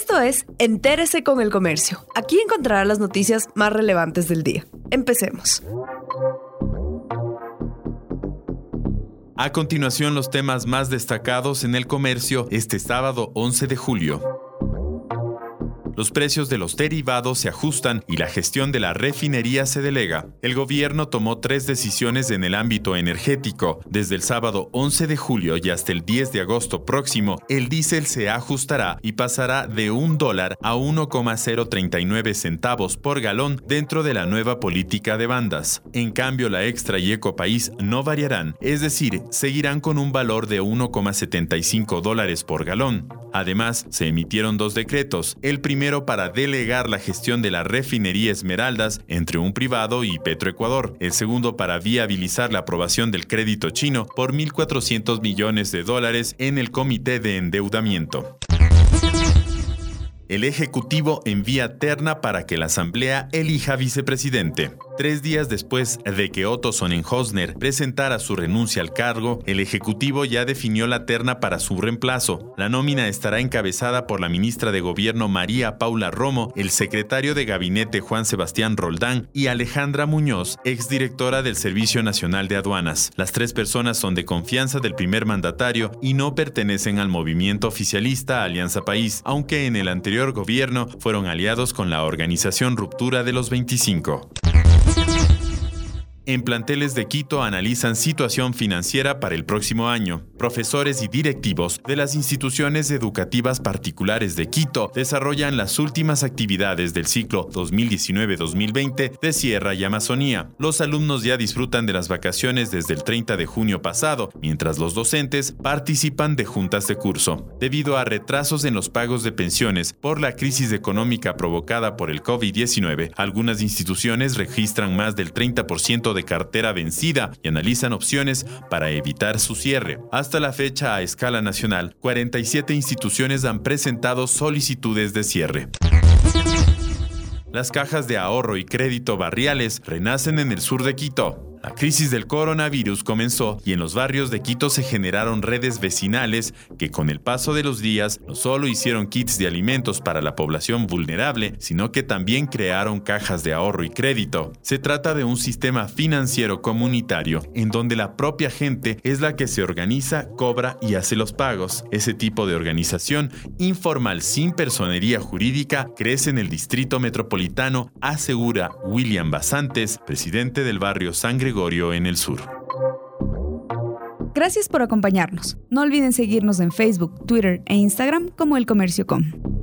Esto es Entérese con el Comercio. Aquí encontrará las noticias más relevantes del día. Empecemos. A continuación, los temas más destacados en el comercio este sábado 11 de julio los precios de los derivados se ajustan y la gestión de la refinería se delega. El gobierno tomó tres decisiones en el ámbito energético. Desde el sábado 11 de julio y hasta el 10 de agosto próximo, el diésel se ajustará y pasará de un dólar a 1,039 centavos por galón dentro de la nueva política de bandas. En cambio, la extra y ecopaís no variarán, es decir, seguirán con un valor de 1,75 dólares por galón. Además, se emitieron dos decretos. El primero para delegar la gestión de la refinería Esmeraldas entre un privado y Petroecuador, el segundo para viabilizar la aprobación del crédito chino por 1.400 millones de dólares en el Comité de Endeudamiento. El Ejecutivo envía terna para que la Asamblea elija vicepresidente. Tres días después de que Otto Sonnenhosner presentara su renuncia al cargo, el Ejecutivo ya definió la terna para su reemplazo. La nómina estará encabezada por la ministra de Gobierno María Paula Romo, el secretario de Gabinete Juan Sebastián Roldán y Alejandra Muñoz, exdirectora del Servicio Nacional de Aduanas. Las tres personas son de confianza del primer mandatario y no pertenecen al movimiento oficialista Alianza País, aunque en el anterior gobierno fueron aliados con la organización Ruptura de los 25. En planteles de Quito analizan situación financiera para el próximo año. Profesores y directivos de las instituciones educativas particulares de Quito desarrollan las últimas actividades del ciclo 2019-2020 de Sierra y Amazonía. Los alumnos ya disfrutan de las vacaciones desde el 30 de junio pasado, mientras los docentes participan de juntas de curso. Debido a retrasos en los pagos de pensiones por la crisis económica provocada por el COVID-19, algunas instituciones registran más del 30% de de cartera vencida y analizan opciones para evitar su cierre. Hasta la fecha, a escala nacional, 47 instituciones han presentado solicitudes de cierre. Las cajas de ahorro y crédito barriales renacen en el sur de Quito. La crisis del coronavirus comenzó y en los barrios de Quito se generaron redes vecinales que con el paso de los días no solo hicieron kits de alimentos para la población vulnerable, sino que también crearon cajas de ahorro y crédito. Se trata de un sistema financiero comunitario en donde la propia gente es la que se organiza, cobra y hace los pagos. Ese tipo de organización informal sin personería jurídica crece en el distrito metropolitano, asegura William Basantes, presidente del barrio Sangre Gregorio en el sur. Gracias por acompañarnos. No olviden seguirnos en Facebook, Twitter e Instagram como El Comercio Com.